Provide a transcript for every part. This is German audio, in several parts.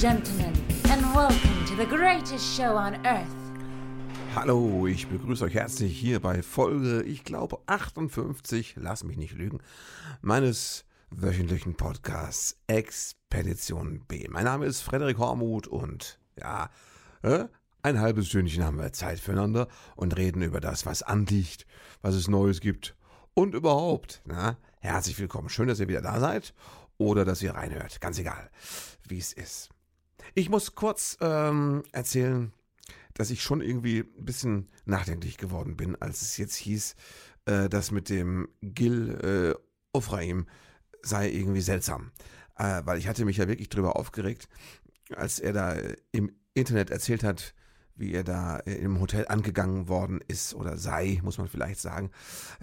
gentlemen, and welcome to the greatest show on earth. Hallo, ich begrüße euch herzlich hier bei Folge, ich glaube 58, lass mich nicht lügen, meines wöchentlichen Podcasts Expedition B. Mein Name ist Frederik Hormuth und ja, äh, ein halbes Stündchen haben wir Zeit füreinander und reden über das, was anliegt, was es Neues gibt und überhaupt. Na, herzlich willkommen. Schön, dass ihr wieder da seid oder dass ihr reinhört. Ganz egal, wie es ist. Ich muss kurz ähm, erzählen, dass ich schon irgendwie ein bisschen nachdenklich geworden bin, als es jetzt hieß, äh, dass mit dem Gil äh, Ofraim sei irgendwie seltsam. Äh, weil ich hatte mich ja wirklich drüber aufgeregt, als er da äh, im Internet erzählt hat, wie er da äh, im Hotel angegangen worden ist oder sei, muss man vielleicht sagen,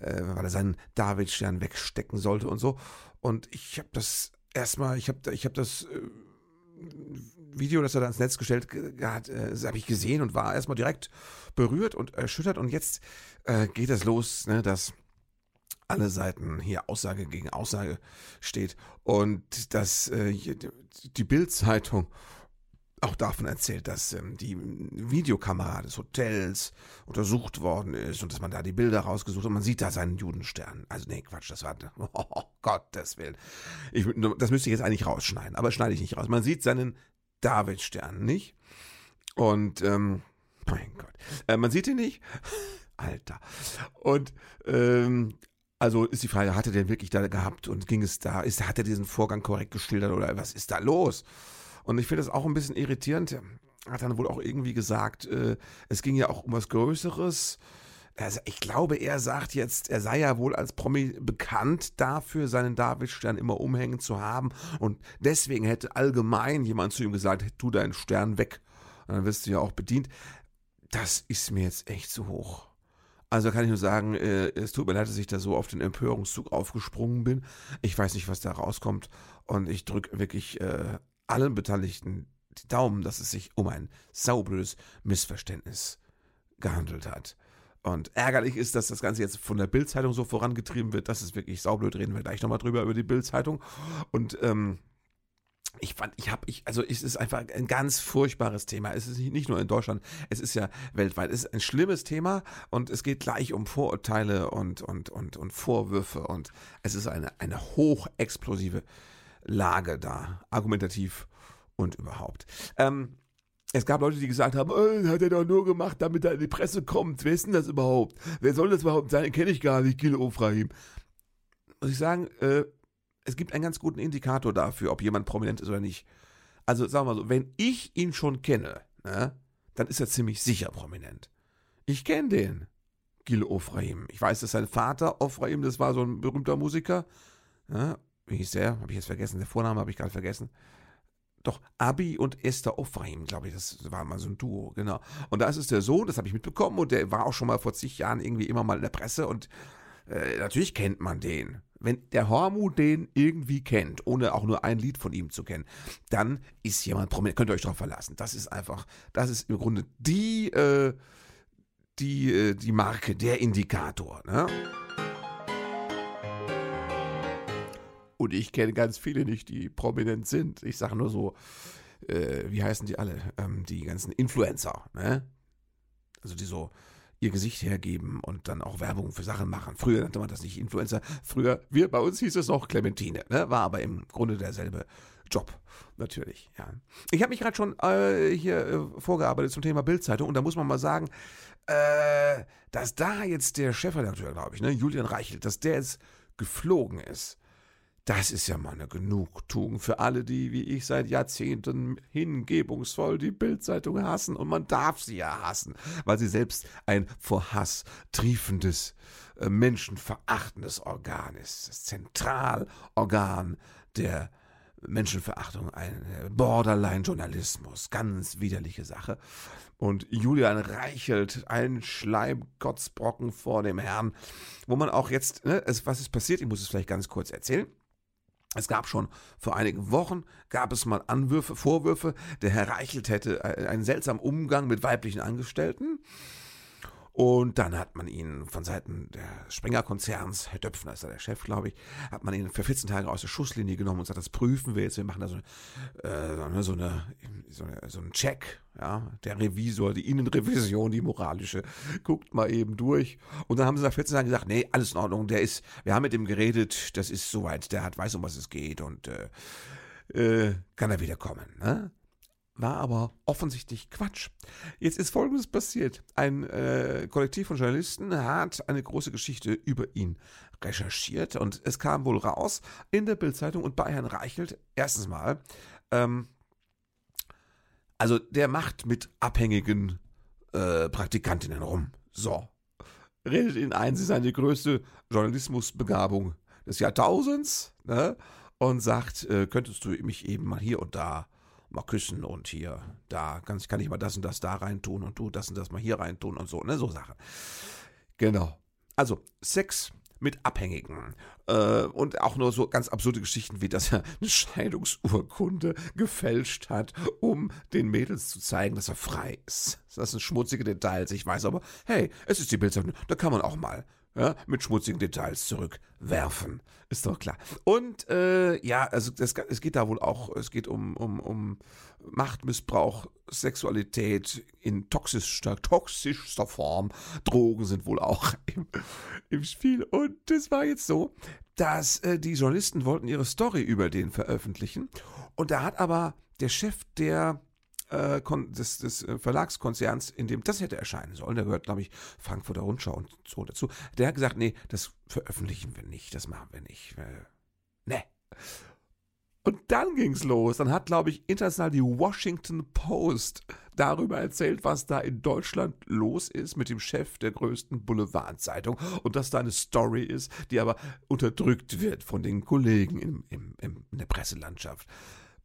äh, weil er seinen Davidstern wegstecken sollte und so. Und ich habe das erstmal, ich habe ich hab das äh, Video, das er da ins Netz gestellt hat, äh, habe ich gesehen und war erstmal direkt berührt und erschüttert. Und jetzt äh, geht es los, ne, dass alle Seiten hier Aussage gegen Aussage steht und dass äh, die Bildzeitung auch davon erzählt, dass ähm, die Videokamera des Hotels untersucht worden ist und dass man da die Bilder rausgesucht hat und man sieht da seinen Judenstern. Also nee, Quatsch, das war, oh Gottes Willen. Ich, das müsste ich jetzt eigentlich rausschneiden, aber schneide ich nicht raus. Man sieht seinen Davidstern nicht und, ähm, mein Gott, äh, man sieht ihn nicht. Alter. Und, ähm, also ist die Frage, hat er den wirklich da gehabt und ging es da, ist, hat er diesen Vorgang korrekt geschildert oder was ist da los? Und ich finde das auch ein bisschen irritierend. Er hat dann wohl auch irgendwie gesagt, äh, es ging ja auch um was Größeres. Also ich glaube, er sagt jetzt, er sei ja wohl als Promi bekannt dafür, seinen Davidstern immer umhängen zu haben. Und deswegen hätte allgemein jemand zu ihm gesagt, tu deinen Stern weg. Und dann wirst du ja auch bedient. Das ist mir jetzt echt zu hoch. Also kann ich nur sagen, äh, es tut mir leid, dass ich da so auf den Empörungszug aufgesprungen bin. Ich weiß nicht, was da rauskommt. Und ich drücke wirklich äh, allen Beteiligten die Daumen, dass es sich um ein saublödes Missverständnis gehandelt hat. Und ärgerlich ist, dass das Ganze jetzt von der Bildzeitung so vorangetrieben wird. Das ist wirklich saublöd. Reden wir gleich nochmal drüber über die Bildzeitung. Und ähm, ich fand, ich habe, ich, also es ist einfach ein ganz furchtbares Thema. Es ist nicht nur in Deutschland, es ist ja weltweit. Es ist ein schlimmes Thema und es geht gleich um Vorurteile und, und, und, und Vorwürfe und es ist eine, eine hochexplosive Lage da, argumentativ und überhaupt. Ähm, es gab Leute, die gesagt haben, oh, hat er doch nur gemacht, damit er in die Presse kommt. Wer ist denn das überhaupt? Wer soll das überhaupt sein? Kenne ich gar nicht, Gil Ofrahim. Muss ich sagen, äh, es gibt einen ganz guten Indikator dafür, ob jemand prominent ist oder nicht. Also sagen wir mal so, wenn ich ihn schon kenne, ne, dann ist er ziemlich sicher prominent. Ich kenne den, Gil Ofrahim. Ich weiß, dass sein Vater Ofrahim, das war so ein berühmter Musiker. Ja, wie hieß der? Habe ich jetzt vergessen. Der Vorname habe ich gerade vergessen. Doch, Abi und Esther Ofrahim, glaube ich, das war mal so ein Duo, genau. Und da ist es der Sohn, das habe ich mitbekommen und der war auch schon mal vor zig Jahren irgendwie immer mal in der Presse und äh, natürlich kennt man den. Wenn der Hormu den irgendwie kennt, ohne auch nur ein Lied von ihm zu kennen, dann ist jemand prominent. Könnt ihr euch darauf verlassen. Das ist einfach, das ist im Grunde die, äh, die, äh, die Marke, der Indikator. Ne? Und ich kenne ganz viele nicht, die prominent sind. Ich sage nur so, äh, wie heißen die alle? Ähm, die ganzen Influencer, ne? Also die so ihr Gesicht hergeben und dann auch Werbung für Sachen machen. Früher nannte man das nicht Influencer. Früher, wir, bei uns hieß es noch Clementine, ne? War aber im Grunde derselbe Job, natürlich, ja. Ich habe mich gerade schon äh, hier äh, vorgearbeitet zum Thema Bildzeitung und da muss man mal sagen, äh, dass da jetzt der Chefredakteur, glaube ich, ne, Julian Reichelt, dass der jetzt geflogen ist das ist ja mal eine Genugtuung für alle, die wie ich seit Jahrzehnten hingebungsvoll die Bildzeitung hassen. Und man darf sie ja hassen, weil sie selbst ein vor Hass triefendes, äh, menschenverachtendes Organ ist. Das Zentralorgan der Menschenverachtung, ein Borderline-Journalismus, ganz widerliche Sache. Und Julian reichelt ein Schleimkotzbrocken vor dem Herrn, wo man auch jetzt, ne, es, was ist passiert, ich muss es vielleicht ganz kurz erzählen. Es gab schon vor einigen Wochen, gab es mal Anwürfe, Vorwürfe, der Herr Reichelt hätte einen seltsamen Umgang mit weiblichen Angestellten. Und dann hat man ihn von Seiten der Springer-Konzerns, Herr Döpfner ist da der Chef, glaube ich, hat man ihn für 14 Tage aus der Schusslinie genommen und sagt, das prüfen wir jetzt, wir machen da so, äh, so, eine, so, eine, so einen Check, ja, der Revisor, die Innenrevision, die moralische, guckt mal eben durch. Und dann haben sie nach 14 Tagen gesagt, nee, alles in Ordnung, der ist, wir haben mit ihm geredet, das ist soweit, der hat, weiß, um was es geht und äh, äh, kann er wieder kommen. Ne? War aber offensichtlich Quatsch. Jetzt ist Folgendes passiert. Ein äh, Kollektiv von Journalisten hat eine große Geschichte über ihn recherchiert und es kam wohl raus in der Bildzeitung und bei Herrn Reichelt erstens mal, ähm, also der macht mit abhängigen äh, Praktikantinnen rum. So. Redet ihn ein, sie sei die größte Journalismusbegabung des Jahrtausends, ne? Und sagt, äh, könntest du mich eben mal hier und da mal küssen und hier, da kann, kann ich mal das und das da reintun und du das und das mal hier reintun und so, ne, so Sachen. Genau. Also, Sex mit Abhängigen. Äh, und auch nur so ganz absurde Geschichten wie, dass er eine Scheidungsurkunde gefälscht hat, um den Mädels zu zeigen, dass er frei ist. Das sind schmutzige Details, ich weiß aber, hey, es ist die Bildzeitung, da kann man auch mal ja, mit schmutzigen Details zurückwerfen. Ist doch klar. Und äh, ja, also das, es geht da wohl auch, es geht um, um, um Machtmissbrauch, Sexualität in toxischster, toxischster Form. Drogen sind wohl auch im, im Spiel. Und das war jetzt so, dass äh, die Journalisten wollten ihre Story über den veröffentlichen. Und da hat aber der Chef der äh, des, des äh, Verlagskonzerns, in dem das hätte erscheinen sollen, der gehört, glaube ich, Frankfurter Rundschau und so dazu, der hat gesagt, nee, das veröffentlichen wir nicht, das machen wir nicht. Äh. Und dann ging's los. Dann hat, glaube ich, international die Washington Post darüber erzählt, was da in Deutschland los ist mit dem Chef der größten Boulevardzeitung und dass da eine Story ist, die aber unterdrückt wird von den Kollegen im, im, im, in der Presselandschaft.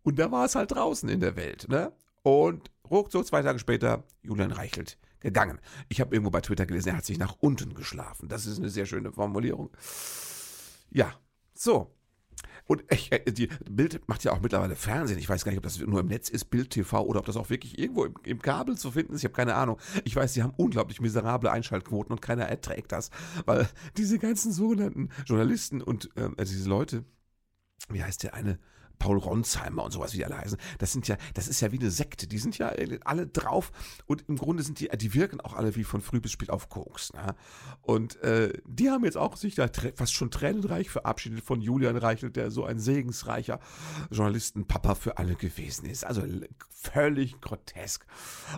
Und da war es halt draußen in der Welt, ne? Und ruckzuck zwei Tage später Julian Reichelt gegangen. Ich habe irgendwo bei Twitter gelesen, er hat sich nach unten geschlafen. Das ist eine sehr schöne Formulierung. Ja, so. Und ich, äh, die Bild macht ja auch mittlerweile Fernsehen. Ich weiß gar nicht, ob das nur im Netz ist, Bild TV, oder ob das auch wirklich irgendwo im, im Kabel zu finden ist. Ich habe keine Ahnung. Ich weiß, sie haben unglaublich miserable Einschaltquoten und keiner erträgt das, weil diese ganzen sogenannten Journalisten und äh, diese Leute, wie heißt der eine? Paul Ronsheimer und sowas, wie die alle heißen, das sind ja, das ist ja wie eine Sekte. Die sind ja alle drauf und im Grunde sind die, die wirken auch alle wie von früh bis spät auf Koks. Ne? Und äh, die haben jetzt auch sich da fast schon tränenreich verabschiedet von Julian Reichelt, der so ein segensreicher Journalistenpapa für alle gewesen ist. Also völlig grotesk.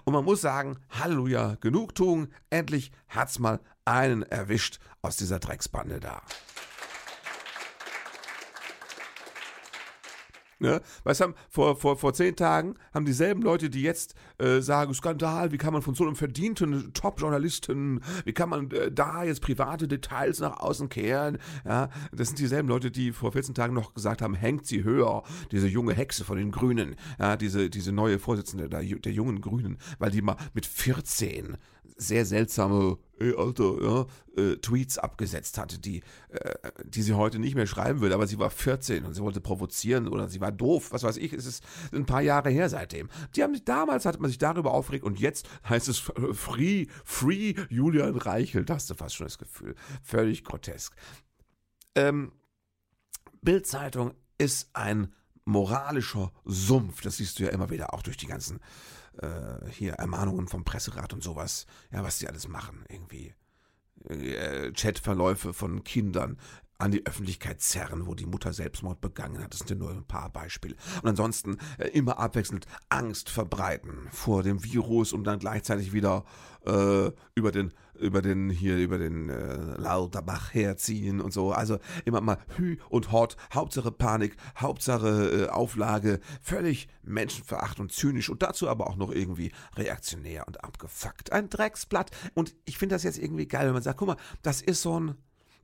Und man muss sagen, Halleluja, Genugtuung, endlich hat's mal einen erwischt aus dieser Drecksbande da. Ne? Weißt du, vor, vor, vor zehn Tagen haben dieselben Leute, die jetzt äh, sagen, Skandal, wie kann man von so einem verdienten Top-Journalisten, wie kann man äh, da jetzt private Details nach außen kehren? Ja, das sind dieselben Leute, die vor 14 Tagen noch gesagt haben, hängt sie höher, diese junge Hexe von den Grünen, ja, diese, diese neue Vorsitzende der, der jungen Grünen, weil die mal mit 14 sehr seltsame ey, Alter, ja, äh, Tweets abgesetzt hatte, die, äh, die sie heute nicht mehr schreiben würde, aber sie war 14 und sie wollte provozieren oder sie war doof, was weiß ich, es ist ein paar Jahre her seitdem. Die haben damals hat man sich darüber aufgeregt und jetzt heißt es Free, Free Julian Reichel, das hast du fast schon das Gefühl. Völlig grotesk. Ähm, Bildzeitung ist ein moralischer Sumpf, das siehst du ja immer wieder auch durch die ganzen äh, hier Ermahnungen vom Presserat und sowas, ja, was die alles machen, irgendwie. Äh, Chatverläufe von Kindern an die Öffentlichkeit zerren, wo die Mutter Selbstmord begangen hat. Das sind ja nur ein paar Beispiele. Und ansonsten äh, immer abwechselnd Angst verbreiten vor dem Virus und dann gleichzeitig wieder äh, über den über den hier über den äh, Lauterbach herziehen und so. Also immer mal Hü und Hot, Hauptsache Panik, Hauptsache äh, Auflage, völlig menschenverachtend und zynisch und dazu aber auch noch irgendwie reaktionär und abgefuckt. Ein Drecksblatt. Und ich finde das jetzt irgendwie geil, wenn man sagt, guck mal, das ist so ein,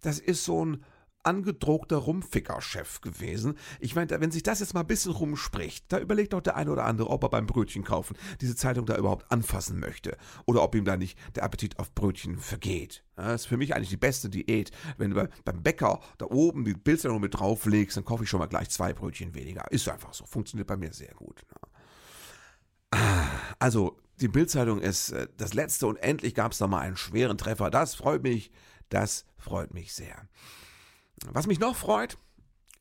das ist so ein angedruckter Rumficker-Chef gewesen. Ich meine, wenn sich das jetzt mal ein bisschen rumspricht, da überlegt doch der eine oder andere, ob er beim Brötchen kaufen diese Zeitung da überhaupt anfassen möchte. Oder ob ihm da nicht der Appetit auf Brötchen vergeht. Das ist für mich eigentlich die beste Diät. Wenn du beim Bäcker da oben die Bildzeitung mit drauflegst, dann kaufe ich schon mal gleich zwei Brötchen weniger. Ist einfach so. Funktioniert bei mir sehr gut. Ne? Also, die Bildzeitung ist äh, das letzte und endlich gab es da mal einen schweren Treffer. Das freut mich, das freut mich sehr. Was mich noch freut,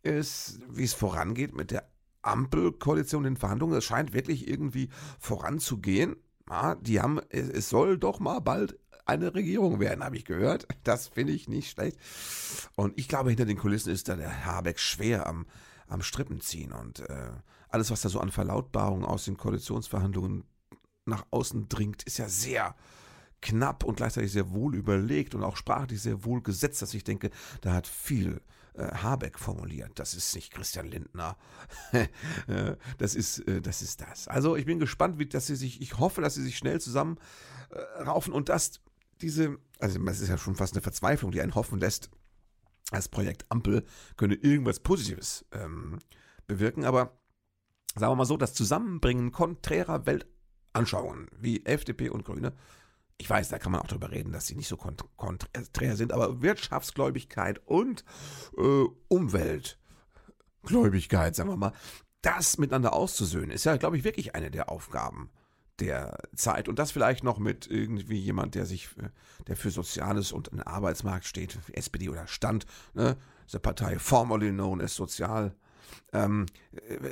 ist, wie es vorangeht mit der Ampelkoalition in den Verhandlungen. Es scheint wirklich irgendwie voranzugehen. Ja, die haben, es soll doch mal bald eine Regierung werden, habe ich gehört. Das finde ich nicht schlecht. Und ich glaube, hinter den Kulissen ist da der Habeck schwer am, am Strippen ziehen. Und äh, alles, was da so an Verlautbarungen aus den Koalitionsverhandlungen nach außen dringt, ist ja sehr knapp und gleichzeitig sehr wohl überlegt und auch sprachlich sehr wohl gesetzt, dass ich denke, da hat viel äh, Habeck formuliert. Das ist nicht Christian Lindner. Äh, das ist, äh, das ist das. Also ich bin gespannt, wie, dass sie sich, ich hoffe, dass sie sich schnell zusammenraufen und dass diese, also es ist ja schon fast eine Verzweiflung, die einen hoffen lässt, das Projekt Ampel könne irgendwas Positives ähm, bewirken, aber sagen wir mal so, das Zusammenbringen konträrer Weltanschauungen wie FDP und Grüne, ich weiß, da kann man auch drüber reden, dass sie nicht so kont konträr sind, aber Wirtschaftsgläubigkeit und äh, Umweltgläubigkeit, sagen wir mal, das miteinander auszusöhnen, ist ja, glaube ich, wirklich eine der Aufgaben der Zeit. Und das vielleicht noch mit irgendwie jemand, der sich, der für Soziales und einen Arbeitsmarkt steht, SPD oder Stand, ne? The Partei formerly known as Sozial. Ähm,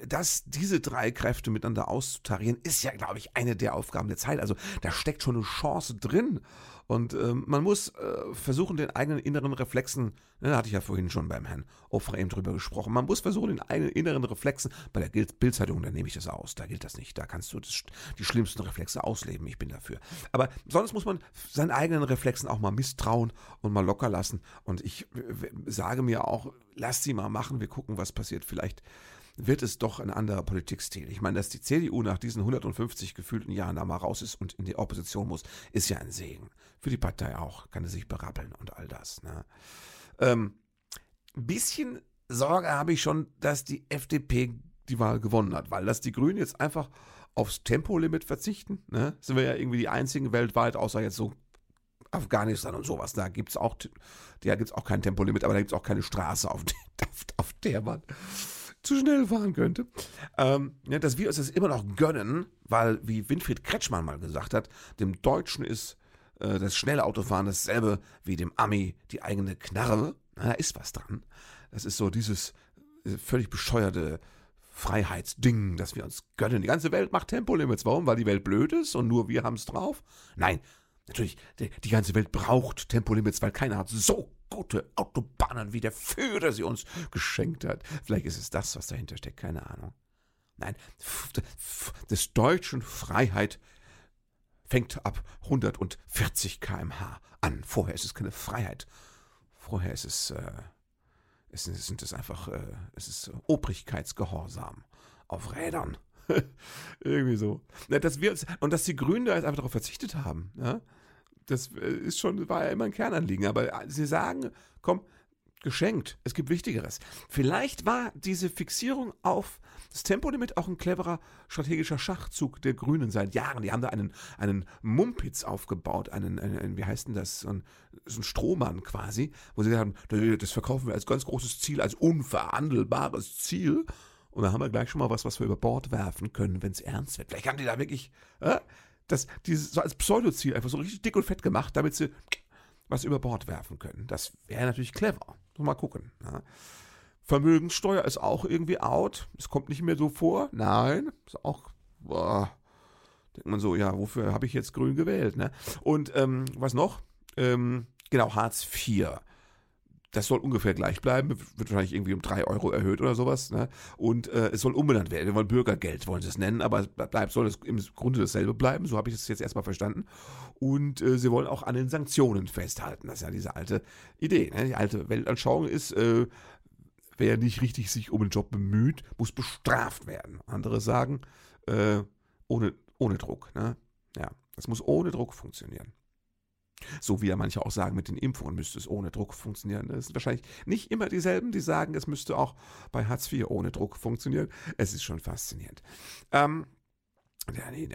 dass diese drei Kräfte miteinander auszutarieren, ist ja, glaube ich, eine der Aufgaben der Zeit. Also da steckt schon eine Chance drin. Und ähm, man muss äh, versuchen, den eigenen inneren Reflexen, ne, da hatte ich ja vorhin schon beim Herrn Ofra eben drüber gesprochen, man muss versuchen, den eigenen inneren Reflexen, bei der Bildzeitung, da nehme ich das aus, da gilt das nicht, da kannst du das, die schlimmsten Reflexe ausleben, ich bin dafür. Aber sonst muss man seinen eigenen Reflexen auch mal misstrauen und mal locker lassen. Und ich sage mir auch, lass sie mal machen, wir gucken, was passiert. Vielleicht wird es doch ein anderer Politikstil. Ich meine, dass die CDU nach diesen 150 gefühlten Jahren da mal raus ist und in die Opposition muss, ist ja ein Segen. Für die Partei auch, kann es sich berappeln und all das. Ne? Ähm, ein bisschen Sorge habe ich schon, dass die FDP die Wahl gewonnen hat, weil dass die Grünen jetzt einfach aufs Tempolimit verzichten. Ne? Sind wir ja irgendwie die einzigen weltweit, außer jetzt so Afghanistan und sowas. Da gibt es auch, auch kein Tempolimit, aber da gibt es auch keine Straße, auf, auf, auf der man zu schnell fahren könnte. Ähm, ja, dass wir uns das immer noch gönnen, weil, wie Winfried Kretschmann mal gesagt hat, dem Deutschen ist äh, das schnelle Autofahren dasselbe wie dem Ami die eigene Knarre. Na, da ist was dran. Das ist so dieses äh, völlig bescheuerte Freiheitsding, das wir uns gönnen. Die ganze Welt macht Tempolimits. Warum? Weil die Welt blöd ist und nur wir haben es drauf? Nein, natürlich, die, die ganze Welt braucht Tempolimits, weil keiner hat so gute Autobahnen wie der Führer sie uns geschenkt hat. Vielleicht ist es das, was dahinter steckt, keine Ahnung. Nein, des Deutschen Freiheit fängt ab 140 km/h an. Vorher ist es keine Freiheit. Vorher ist es, äh, es sind es einfach, äh, es ist Obrigkeitsgehorsam auf Rädern. Irgendwie so. Dass wir, und dass die Grünen da jetzt einfach darauf verzichtet haben. Ja? Das äh, ist schon, war ja immer ein Kernanliegen. Aber äh, sie sagen, komm, geschenkt, es gibt Wichtigeres. Vielleicht war diese Fixierung auf das Tempolimit auch ein cleverer strategischer Schachzug der Grünen seit Jahren. Die haben da einen, einen Mumpitz aufgebaut, einen, einen, wie heißt denn das, so ein, so ein Strohmann quasi, wo sie gesagt haben, das verkaufen wir als ganz großes Ziel, als unverhandelbares Ziel. Und da haben wir gleich schon mal was, was wir über Bord werfen können, wenn es ernst wird. Vielleicht haben die da wirklich äh, das, dieses, so als Pseudoziel einfach so richtig dick und fett gemacht, damit sie was über Bord werfen können. Das wäre natürlich clever. Mal gucken. Ja. Vermögenssteuer ist auch irgendwie out. Es kommt nicht mehr so vor. Nein, ist auch. Boah, denkt man so, ja, wofür habe ich jetzt grün gewählt? Ne? Und ähm, was noch? Ähm, genau, Hartz IV das soll ungefähr gleich bleiben, wird wahrscheinlich irgendwie um drei Euro erhöht oder sowas. Ne? Und äh, es soll umbenannt werden. Wir wollen Bürgergeld, wollen sie es nennen, aber bleibt, soll es im Grunde dasselbe bleiben. So habe ich es jetzt erstmal verstanden. Und äh, sie wollen auch an den Sanktionen festhalten. Das ist ja diese alte Idee. Ne? Die alte Weltanschauung ist, äh, wer nicht richtig sich um einen Job bemüht, muss bestraft werden. Andere sagen, äh, ohne, ohne Druck. Ne? Ja, das muss ohne Druck funktionieren. So wie ja manche auch sagen, mit den Impfungen müsste es ohne Druck funktionieren. Es sind wahrscheinlich nicht immer dieselben, die sagen, es müsste auch bei Hartz IV ohne Druck funktionieren. Es ist schon faszinierend. Ähm,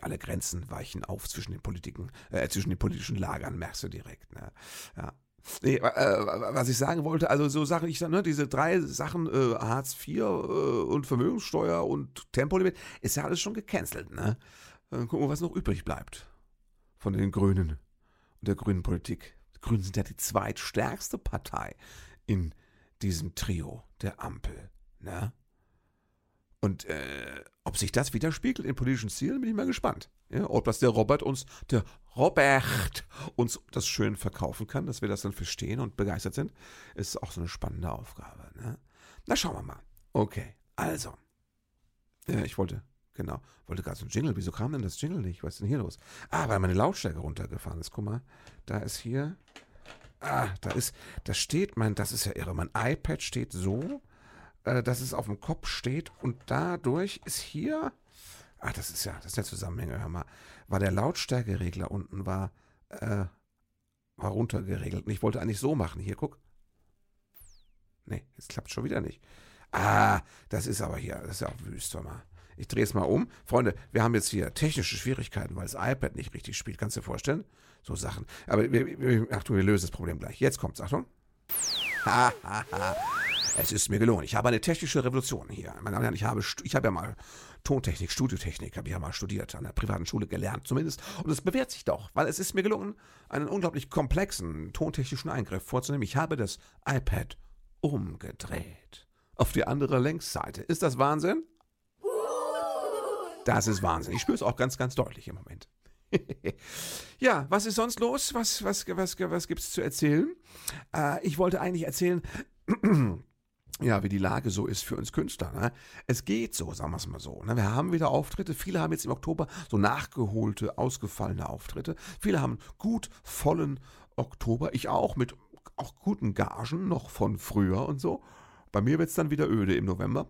alle Grenzen weichen auf zwischen den Politiken, äh, zwischen den politischen Lagern, merkst du direkt. Ne? Ja. Nee, äh, was ich sagen wollte, also so Sachen, ich ne, diese drei Sachen, äh, Hartz IV äh, und Vermögenssteuer und Tempolimit, ist ja alles schon gecancelt, ne? Dann gucken wir, was noch übrig bleibt von den Grünen der grünen Politik. Die Grünen sind ja die zweitstärkste Partei in diesem Trio der Ampel. Ne? Und äh, ob sich das widerspiegelt in politischen Zielen, bin ich mal gespannt. Ja, ob das der Robert uns, der Robert uns das schön verkaufen kann, dass wir das dann verstehen und begeistert sind, ist auch so eine spannende Aufgabe. Ne? Na, schauen wir mal. Okay, also. Ja, ich wollte, genau, wollte gerade so ein Jingle. Wieso kam denn das Jingle nicht? Was ist denn hier los? Ah, weil meine Lautstärke runtergefahren ist. Guck mal, da ist hier. Ah, da ist, da steht mein, das ist ja irre, mein iPad steht so äh, dass es auf dem Kopf steht und dadurch ist hier, ach, das ist ja, das ist der Zusammenhänge, hör mal, war der Lautstärkeregler unten, war, äh, war runtergeregelt. Und ich wollte eigentlich so machen. Hier, guck. Nee, jetzt klappt schon wieder nicht. Ah, das ist aber hier, das ist ja auch wüst, hör mal. Ich drehe es mal um. Freunde, wir haben jetzt hier technische Schwierigkeiten, weil das iPad nicht richtig spielt. Kannst du dir vorstellen? So Sachen. Aber wir, wir, Achtung, wir lösen das Problem gleich. Jetzt kommt's. Achtung. Es ist mir gelungen. Ich habe eine technische Revolution hier. Meine Damen und Herren, ich habe, ich habe ja mal Tontechnik, Studiotechnik, habe ich ja mal studiert, an der privaten Schule gelernt zumindest. Und es bewährt sich doch, weil es ist mir gelungen, einen unglaublich komplexen tontechnischen Eingriff vorzunehmen. Ich habe das iPad umgedreht. Auf die andere Längsseite. Ist das Wahnsinn? Das ist Wahnsinn. Ich spüre es auch ganz, ganz deutlich im Moment. ja, was ist sonst los? Was, was, was, was gibt es zu erzählen? Äh, ich wollte eigentlich erzählen, ja, wie die Lage so ist für uns Künstler. Ne? Es geht so, sagen wir es mal so. Ne? Wir haben wieder Auftritte. Viele haben jetzt im Oktober so nachgeholte, ausgefallene Auftritte. Viele haben gut vollen Oktober. Ich auch mit auch guten Gagen noch von früher und so. Bei mir wird es dann wieder öde im November.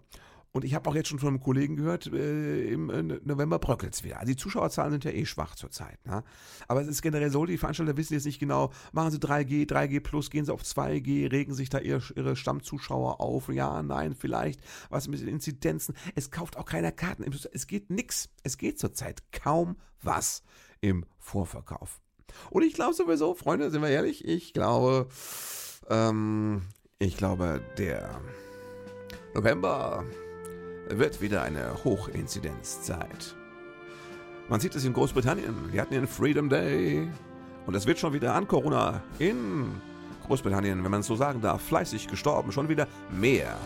Und ich habe auch jetzt schon von einem Kollegen gehört, äh, im äh, November bröckelt es wieder. Also die Zuschauerzahlen sind ja eh schwach zurzeit. Ne? Aber es ist generell so, die Veranstalter wissen jetzt nicht genau, machen sie 3G, 3G plus, gehen sie auf 2G, regen sich da ihre, ihre Stammzuschauer auf. Ja, nein, vielleicht, was mit den Inzidenzen. Es kauft auch keiner Karten. Es geht nix. Es geht zurzeit kaum was im Vorverkauf. Und ich glaube sowieso, Freunde, sind wir ehrlich, ich glaube, ähm, ich glaube, der November wird wieder eine Hochinzidenzzeit. Man sieht es in Großbritannien. Wir hatten den Freedom Day. Und es wird schon wieder an Corona in Großbritannien, wenn man es so sagen darf, fleißig gestorben. Schon wieder mehr.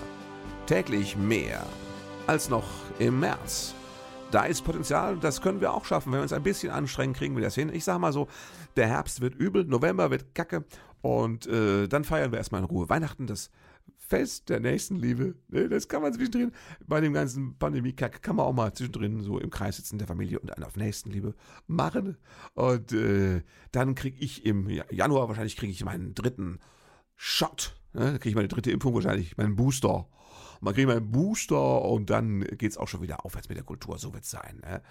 Täglich mehr. Als noch im März. Da ist Potenzial, das können wir auch schaffen. Wenn wir uns ein bisschen anstrengen, kriegen wir das hin. Ich sag mal so, der Herbst wird übel, November wird kacke und äh, dann feiern wir erstmal in Ruhe Weihnachten. Das Fest der Nächstenliebe. Ne, das kann man zwischendrin, bei dem ganzen Pandemie-Kack, kann man auch mal zwischendrin so im Kreis sitzen der Familie und einen auf Nächstenliebe machen. Und äh, dann kriege ich im Januar, wahrscheinlich kriege ich meinen dritten Shot. Ne? kriege ich meine dritte Impfung wahrscheinlich, meinen Booster. Man kriegt meinen Booster und dann geht es auch schon wieder aufwärts mit der Kultur. So wird es sein. Ne?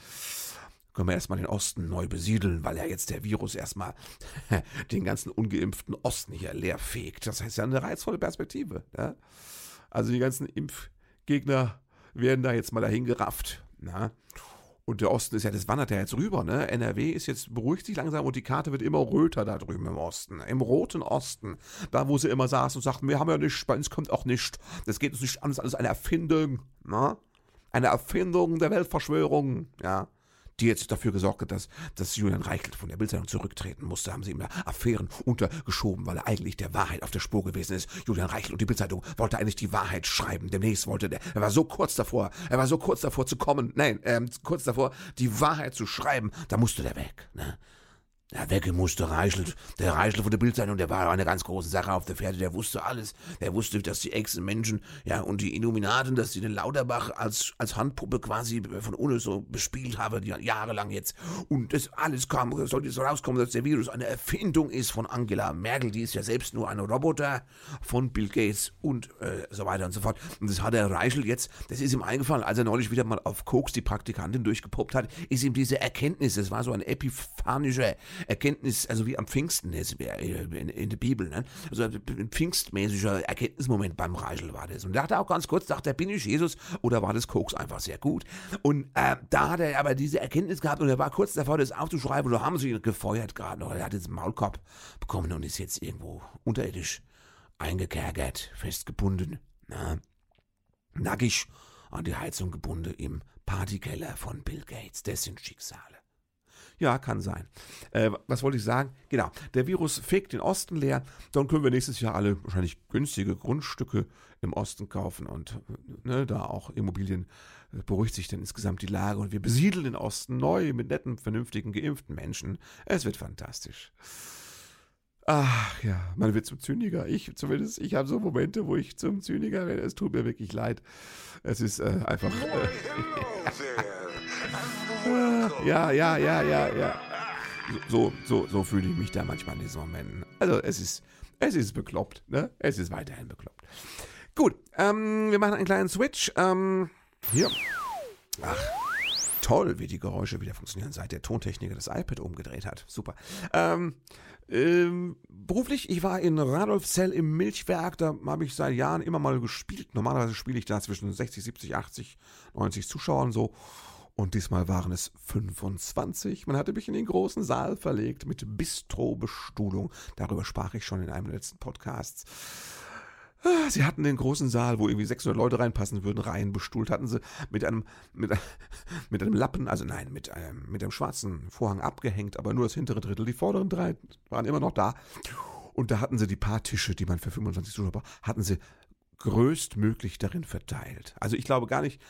Können wir erstmal den Osten neu besiedeln, weil ja jetzt der Virus erstmal den ganzen ungeimpften Osten hier leer fegt. Das heißt ja eine reizvolle Perspektive. Ne? Also die ganzen Impfgegner werden da jetzt mal dahin gerafft. Ne? Und der Osten ist ja, das wandert ja jetzt rüber, ne? NRW ist jetzt, beruhigt sich langsam und die Karte wird immer röter da drüben im Osten. Im roten Osten. Da, wo sie immer saßen und sagten, wir haben ja nichts, bei uns kommt auch nichts. Das geht uns nicht an, das ist alles eine Erfindung, ne? Eine Erfindung der Weltverschwörung, ja die jetzt dafür gesorgt hat, dass, dass Julian Reichelt von der Bildzeitung zurücktreten musste, haben sie ihm da Affären untergeschoben, weil er eigentlich der Wahrheit auf der Spur gewesen ist. Julian Reichelt und die Bildzeitung wollte eigentlich die Wahrheit schreiben. Demnächst wollte der, er war so kurz davor, er war so kurz davor zu kommen, nein, ähm, kurz davor, die Wahrheit zu schreiben, da musste der weg, ne? Ja, wegge musste Reichelt. Der Reichelt von der Bildzeitung, der war eine ganz große Sache auf der Pferde, der wusste alles. Der wusste, dass die Echsen-Menschen, ja, und die Illuminaten, dass sie den Lauterbach als, als Handpuppe quasi von ohne so bespielt haben, jahrelang jetzt. Und das alles kam, sollte so rauskommen, dass der Virus eine Erfindung ist von Angela Merkel, die ist ja selbst nur ein Roboter von Bill Gates und äh, so weiter und so fort. Und das hat der Reichelt jetzt, das ist ihm eingefallen, als er neulich wieder mal auf Koks die Praktikantin durchgepuppt hat, ist ihm diese Erkenntnis, das war so ein epiphanischer Erkenntnis, also wie am Pfingsten äh, in, der Bibel, ne? also ein pfingstmäßiger Erkenntnismoment beim Reichel war das. Und da hat er auch ganz kurz gedacht, bin ich Jesus oder war das Koks einfach sehr gut. Und äh, da hat er aber diese Erkenntnis gehabt und er war kurz davor, das aufzuschreiben und da haben sie ihn gefeuert gerade noch. Er hat jetzt einen Maulkorb bekommen und ist jetzt irgendwo unterirdisch eingekerkert, festgebunden. Na, nackig an die Heizung gebunden im Partykeller von Bill Gates. Das sind Schicksale. Ja, kann sein. Äh, was wollte ich sagen? Genau, der Virus fegt den Osten leer. Dann können wir nächstes Jahr alle wahrscheinlich günstige Grundstücke im Osten kaufen und ne, da auch Immobilien äh, beruhigt sich dann insgesamt die Lage und wir besiedeln den Osten neu mit netten, vernünftigen, geimpften Menschen. Es wird fantastisch. Ach ja, man wird zum Zyniker. Ich zumindest, ich habe so Momente, wo ich zum Zyniker werde. Es tut mir wirklich leid. Es ist äh, einfach. Äh, ja, ja, ja, ja, ja. So, so, so fühle ich mich da manchmal in diesen Momenten. Also es ist, es ist bekloppt, ne? Es ist weiterhin bekloppt. Gut, ähm, wir machen einen kleinen Switch. Ähm, hier. Ach, toll, wie die Geräusche wieder funktionieren, seit der Tontechniker das iPad umgedreht hat. Super. Ähm, ähm, beruflich, ich war in Radolfzell im Milchwerk, da habe ich seit Jahren immer mal gespielt. Normalerweise spiele ich da zwischen 60, 70, 80, 90 Zuschauern so. Und diesmal waren es 25. Man hatte mich in den großen Saal verlegt mit Bistro-Bestuhlung. Darüber sprach ich schon in einem letzten Podcast. Ah, sie hatten den großen Saal, wo irgendwie 600 Leute reinpassen würden, rein bestuhlt hatten sie mit einem, mit, mit einem Lappen, also nein, mit einem, mit einem schwarzen Vorhang abgehängt, aber nur das hintere Drittel. Die vorderen drei waren immer noch da. Und da hatten sie die paar Tische, die man für 25 Zuschauer braucht, hatten sie größtmöglich darin verteilt. Also ich glaube gar nicht,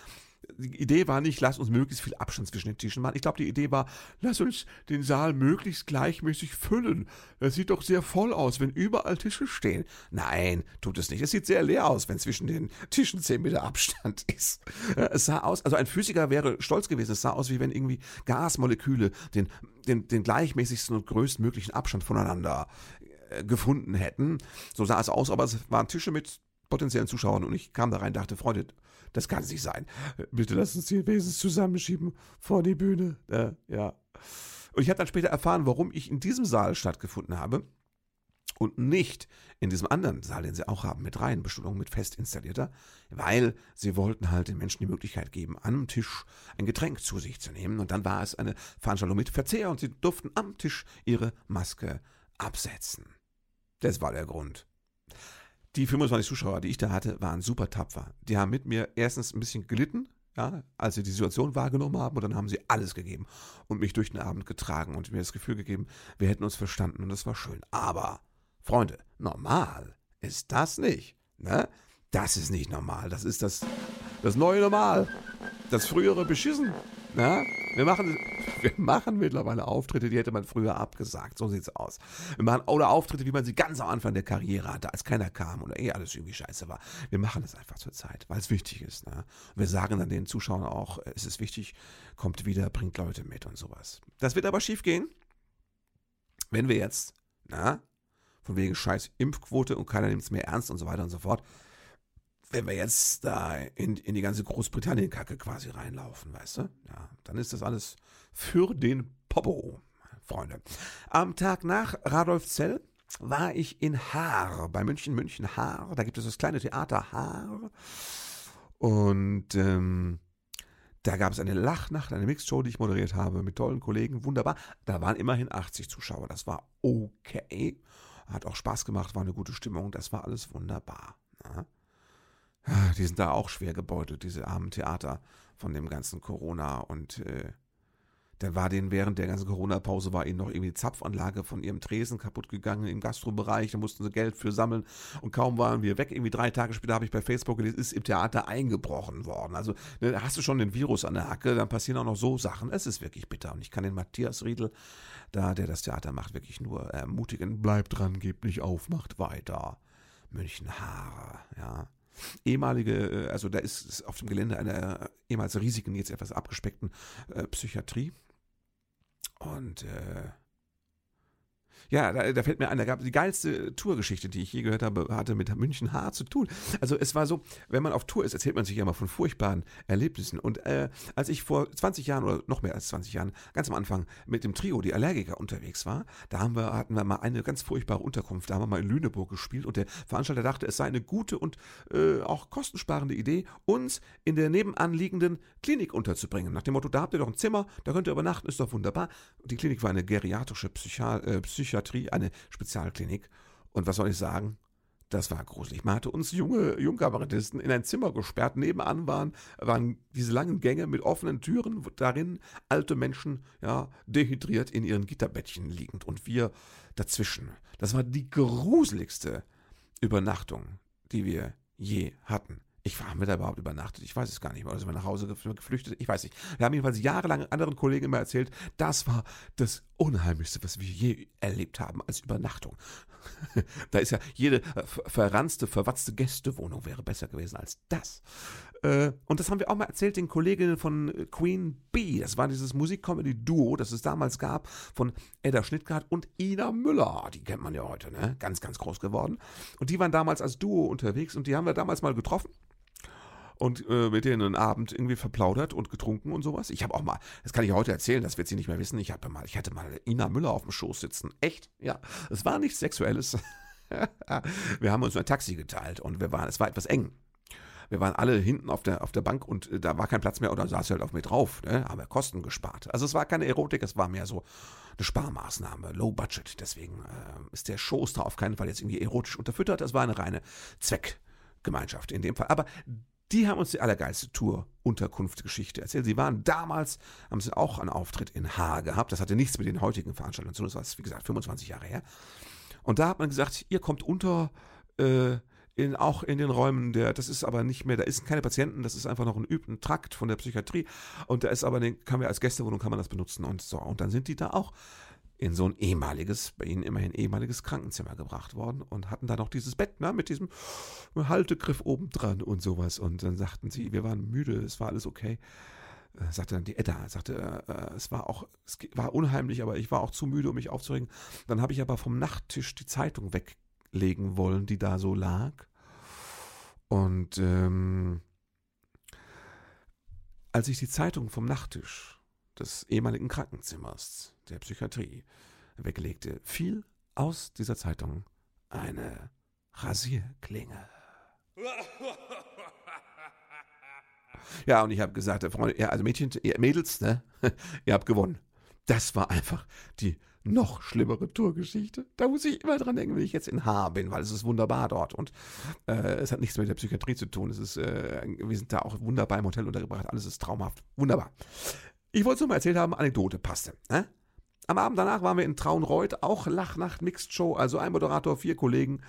die Idee war nicht, lass uns möglichst viel Abstand zwischen den Tischen machen. Ich glaube, die Idee war, lass uns den Saal möglichst gleichmäßig füllen. Das sieht doch sehr voll aus, wenn überall Tische stehen. Nein, tut es nicht. Es sieht sehr leer aus, wenn zwischen den Tischen 10 Meter Abstand ist. Es sah aus, also ein Physiker wäre stolz gewesen. Es sah aus, wie wenn irgendwie Gasmoleküle den, den, den gleichmäßigsten und größtmöglichen Abstand voneinander äh, gefunden hätten. So sah es aus, aber es waren Tische mit potenziellen Zuschauern und ich kam da rein und dachte, Freunde, das kann nicht sein. Bitte lass uns die Wesens zusammenschieben vor die Bühne. Äh, ja. Und ich habe dann später erfahren, warum ich in diesem Saal stattgefunden habe und nicht in diesem anderen Saal, den sie auch haben, mit Reihenbestuhlung, mit fest installierter, weil sie wollten halt den Menschen die Möglichkeit geben, am Tisch ein Getränk zu sich zu nehmen. Und dann war es eine Veranstaltung mit Verzehr und sie durften am Tisch ihre Maske absetzen. Das war der Grund. Die 25 Zuschauer, die ich da hatte, waren super tapfer. Die haben mit mir erstens ein bisschen gelitten, ja, als sie die Situation wahrgenommen haben, und dann haben sie alles gegeben und mich durch den Abend getragen und mir das Gefühl gegeben, wir hätten uns verstanden und das war schön. Aber, Freunde, normal ist das nicht. Ne? Das ist nicht normal. Das ist das, das neue Normal. Das frühere Beschissen. Na? Wir machen, wir machen mittlerweile Auftritte, die hätte man früher abgesagt. So sieht's aus. Wir machen oder Auftritte, wie man sie ganz am Anfang der Karriere hatte, als keiner kam oder eh alles irgendwie scheiße war. Wir machen das einfach zur Zeit, weil es wichtig ist. Ne? Und wir sagen dann den Zuschauern auch, es ist wichtig, kommt wieder, bringt Leute mit und sowas. Das wird aber schief gehen, wenn wir jetzt, na, von wegen scheiß Impfquote und keiner nimmt es mehr ernst und so weiter und so fort, wenn wir jetzt da in, in die ganze Großbritannien-Kacke quasi reinlaufen, weißt du? Ja, dann ist das alles für den Popo, Freunde. Am Tag nach Radolfzell war ich in Haar, bei München, München Haar. Da gibt es das kleine Theater Haar. Und ähm, da gab es eine Lachnacht, eine Mixshow, die ich moderiert habe mit tollen Kollegen. Wunderbar. Da waren immerhin 80 Zuschauer. Das war okay. Hat auch Spaß gemacht, war eine gute Stimmung. Das war alles wunderbar. Ja. Die sind da auch schwer gebeutelt, diese armen Theater von dem ganzen Corona und äh, dann war denen während der ganzen Corona-Pause war ihnen noch irgendwie die Zapfanlage von ihrem Tresen kaputt gegangen im Gastrobereich. Da mussten sie Geld für sammeln und kaum waren wir weg. Irgendwie drei Tage später habe ich bei Facebook gelesen, ist im Theater eingebrochen worden. Also ne, hast du schon den Virus an der Hacke, dann passieren auch noch so Sachen. Es ist wirklich bitter. Und ich kann den Matthias Riedel, da der das Theater macht, wirklich nur ermutigen. Bleibt dran, gebt nicht auf, macht weiter. München Haare, ja ehemalige, äh, also da ist auf dem Gelände einer ehemals riesigen, jetzt etwas abgespeckten äh, Psychiatrie. Und äh, ja, da, da, fällt mir ein, da gab die geilste Tourgeschichte, die ich je gehört habe, hatte mit München Haar zu tun. Also es war so, wenn man auf Tour ist, erzählt man sich ja mal von furchtbaren Erlebnissen. Und äh, als ich vor 20 Jahren oder noch mehr als 20 Jahren ganz am Anfang mit dem Trio, die Allergiker, unterwegs war, da haben wir, hatten wir mal eine ganz furchtbare Unterkunft. Da haben wir mal in Lüneburg gespielt und der Veranstalter dachte, es sei eine gute und äh, auch kostensparende Idee, uns in der nebenanliegenden Klinik unterzubringen. Nach dem Motto, da habt ihr doch ein Zimmer, da könnt ihr übernachten, ist doch wunderbar. Die Klinik war eine geriatrische Psychiatrie. äh, Psychiatrie, eine Spezialklinik. Und was soll ich sagen? Das war gruselig. Man hatte uns junge Jungkabarettisten in ein Zimmer gesperrt. Nebenan waren, waren diese langen Gänge mit offenen Türen, darin alte Menschen, ja, dehydriert in ihren Gitterbettchen liegend und wir dazwischen. Das war die gruseligste Übernachtung, die wir je hatten. Ich haben wir da überhaupt übernachtet? Ich weiß es gar nicht mehr. Oder sind wir nach Hause geflüchtet? Ich weiß nicht. Wir haben jedenfalls jahrelang anderen Kollegen immer erzählt, das war das Unheimlichste, was wir je erlebt haben als Übernachtung. da ist ja jede verranzte, verwatzte Gästewohnung wäre besser gewesen als das. Äh, und das haben wir auch mal erzählt den Kolleginnen von Queen Bee. Das war dieses Musik-Comedy-Duo, das es damals gab, von Edda Schnittgart und Ina Müller. Die kennt man ja heute, ne? Ganz, ganz groß geworden. Und die waren damals als Duo unterwegs und die haben wir damals mal getroffen und äh, mit denen einen Abend irgendwie verplaudert und getrunken und sowas. Ich habe auch mal, das kann ich heute erzählen, das wird sie nicht mehr wissen. Ich hatte mal, ich hatte mal Ina Müller auf dem Schoß sitzen. Echt? Ja. Es war nichts Sexuelles. wir haben uns ein Taxi geteilt und wir waren, es war etwas eng. Wir waren alle hinten auf der, auf der Bank und äh, da war kein Platz mehr oder saß halt auf mir drauf. Ne? Haben wir Kosten gespart. Also es war keine Erotik, es war mehr so eine Sparmaßnahme, Low Budget. Deswegen äh, ist der Schoß da auf keinen Fall jetzt irgendwie erotisch unterfüttert. Es war eine reine Zweckgemeinschaft in dem Fall. Aber die haben uns die allergeilste Tour-Unterkunftsgeschichte erzählt. Sie waren damals, haben sie auch einen Auftritt in Haar gehabt. Das hatte nichts mit den heutigen Veranstaltungen zu tun. Das war, wie gesagt, 25 Jahre her. Und da hat man gesagt, ihr kommt unter, äh, in, auch in den Räumen der, das ist aber nicht mehr, da ist keine Patienten, das ist einfach noch ein übten Trakt von der Psychiatrie. Und da ist aber, den kann man als Gästewohnung kann man das benutzen und so. Und dann sind die da auch in so ein ehemaliges, bei ihnen immerhin ehemaliges Krankenzimmer gebracht worden und hatten da noch dieses Bett ne, mit diesem Haltegriff oben dran und sowas. Und dann sagten sie, wir waren müde, es war alles okay. Äh, sagte dann die Edda, sagte, äh, es war auch, es war unheimlich, aber ich war auch zu müde, um mich aufzuregen. Dann habe ich aber vom Nachttisch die Zeitung weglegen wollen, die da so lag. Und ähm, als ich die Zeitung vom Nachttisch des ehemaligen Krankenzimmers der Psychiatrie weglegte, fiel aus dieser Zeitung eine Rasierklinge. Ja, und ich habe gesagt, Freunde, ja, also Mädchen, Mädels, ne, ihr habt gewonnen. Das war einfach die noch schlimmere Tourgeschichte. Da muss ich immer dran denken, wenn ich jetzt in Haar bin, weil es ist wunderbar dort und äh, es hat nichts mit der Psychiatrie zu tun. Es ist, äh, wir sind da auch wunderbar im Hotel untergebracht, alles ist traumhaft, wunderbar. Ich wollte es nur mal erzählt haben, Anekdote passte. Ne? Am Abend danach waren wir in Traunreuth, auch Lachnacht Mixed Show, also ein Moderator, vier Kollegen,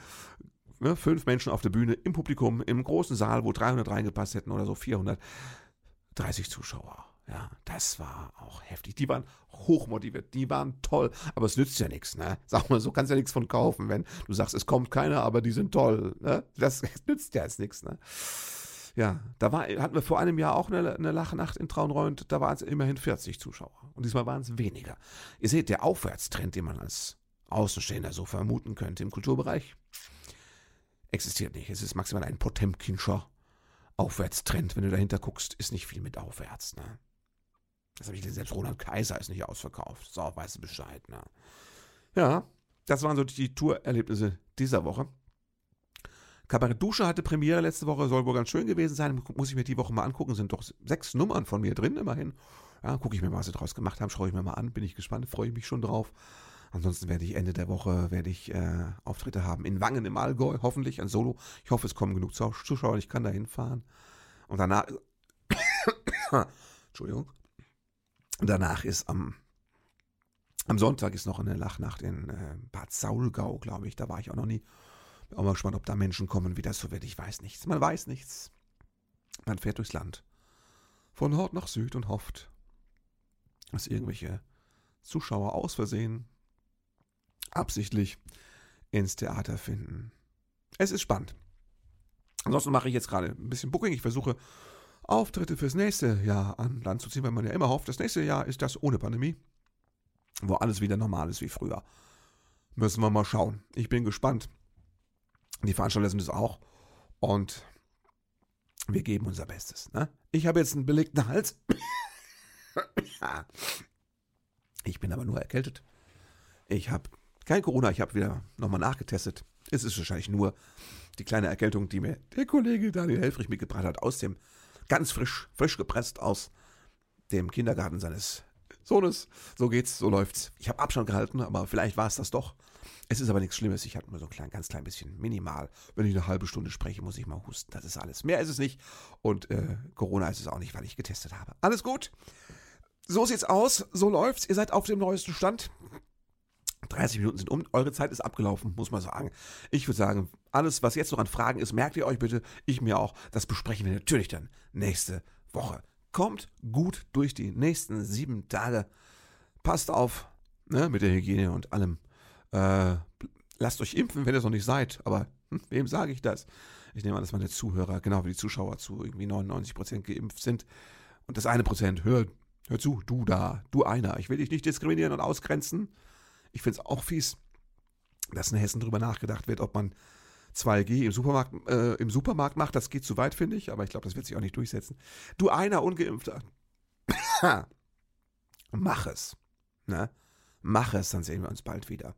ne, fünf Menschen auf der Bühne, im Publikum, im großen Saal, wo 300 reingepasst hätten oder so 430 Zuschauer. Ja, das war auch heftig. Die waren hochmotiviert, die waren toll, aber es nützt ja nichts, ne? Sag mal, so kannst ja nichts von kaufen, wenn du sagst, es kommt keiner, aber die sind toll, ne? Das nützt ja jetzt nichts, ne? Ja, da war, hatten wir vor einem Jahr auch eine, eine Lachnacht in Traunreund, da waren es immerhin 40 Zuschauer. Und diesmal waren es weniger. Ihr seht, der Aufwärtstrend, den man als Außenstehender so vermuten könnte im Kulturbereich, existiert nicht. Es ist maximal ein Potemkinscher Aufwärtstrend. Wenn du dahinter guckst, ist nicht viel mit aufwärts. Ne? Das habe ich selbst Roland Kaiser ist nicht ausverkauft. So, weißt du Bescheid. Ne? Ja, das waren so die Tourerlebnisse dieser Woche. Kabarett Dusche hatte Premiere letzte Woche, soll wohl ganz schön gewesen sein. Muss ich mir die Woche mal angucken. Sind doch sechs Nummern von mir drin, immerhin. Ja, gucke ich mir mal, was sie draus gemacht haben, schaue ich mir mal an, bin ich gespannt, freue ich mich schon drauf. Ansonsten werde ich Ende der Woche werde ich äh, Auftritte haben in Wangen im Allgäu, hoffentlich ein Solo. Ich hoffe, es kommen genug Zuschauer, ich kann da hinfahren. Und danach, Entschuldigung, danach ist am am Sonntag ist noch eine Lachnacht in äh, Bad Saulgau, glaube ich. Da war ich auch noch nie. Bin auch mal gespannt, ob da Menschen kommen, wie das so wird. Ich weiß nichts. Man weiß nichts. Man fährt durchs Land. Von Nord nach Süd und hofft, dass irgendwelche Zuschauer aus Versehen absichtlich ins Theater finden. Es ist spannend. Ansonsten mache ich jetzt gerade ein bisschen Booking. Ich versuche Auftritte fürs nächste Jahr an Land zu ziehen, weil man ja immer hofft, das nächste Jahr ist das ohne Pandemie, wo alles wieder normal ist wie früher. Müssen wir mal schauen. Ich bin gespannt. Die Veranstalter sind es auch. Und wir geben unser Bestes. Ne? Ich habe jetzt einen belegten Hals. ich bin aber nur erkältet. Ich habe kein Corona, ich habe wieder nochmal nachgetestet. Es ist wahrscheinlich nur die kleine Erkältung, die mir der Kollege Daniel Helfrich mitgebracht hat, aus dem, ganz frisch, frisch gepresst aus dem Kindergarten seines Sohnes. So geht's, so läuft's. Ich habe Abstand gehalten, aber vielleicht war es das doch. Es ist aber nichts Schlimmes. Ich habe nur so ein klein, ganz klein bisschen minimal. Wenn ich eine halbe Stunde spreche, muss ich mal husten. Das ist alles. Mehr ist es nicht. Und äh, Corona ist es auch nicht, weil ich getestet habe. Alles gut. So sieht's aus. So läuft's. Ihr seid auf dem neuesten Stand. 30 Minuten sind um. Eure Zeit ist abgelaufen, muss man sagen. Ich würde sagen, alles, was jetzt noch an Fragen ist, merkt ihr euch bitte. Ich mir auch. Das besprechen wir natürlich dann nächste Woche. Kommt gut durch die nächsten sieben Tage. Passt auf ne, mit der Hygiene und allem. Äh, lasst euch impfen, wenn ihr es noch nicht seid. Aber hm, wem sage ich das? Ich nehme an, dass meine Zuhörer, genau wie die Zuschauer, zu irgendwie 99% geimpft sind. Und das eine Prozent, hör, hör zu, du da, du einer. Ich will dich nicht diskriminieren und ausgrenzen. Ich finde es auch fies, dass in Hessen darüber nachgedacht wird, ob man 2G im Supermarkt, äh, im Supermarkt macht. Das geht zu weit, finde ich, aber ich glaube, das wird sich auch nicht durchsetzen. Du einer Ungeimpfter. Mach es. Ne? Mach es, dann sehen wir uns bald wieder.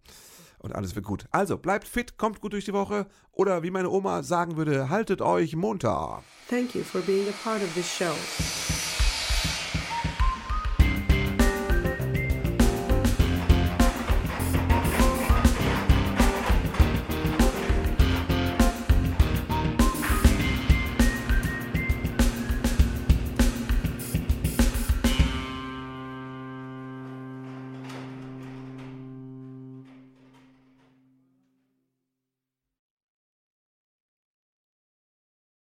Und alles wird gut. Also, bleibt fit, kommt gut durch die Woche. Oder wie meine Oma sagen würde, haltet euch munter. Thank you for being a part of this show.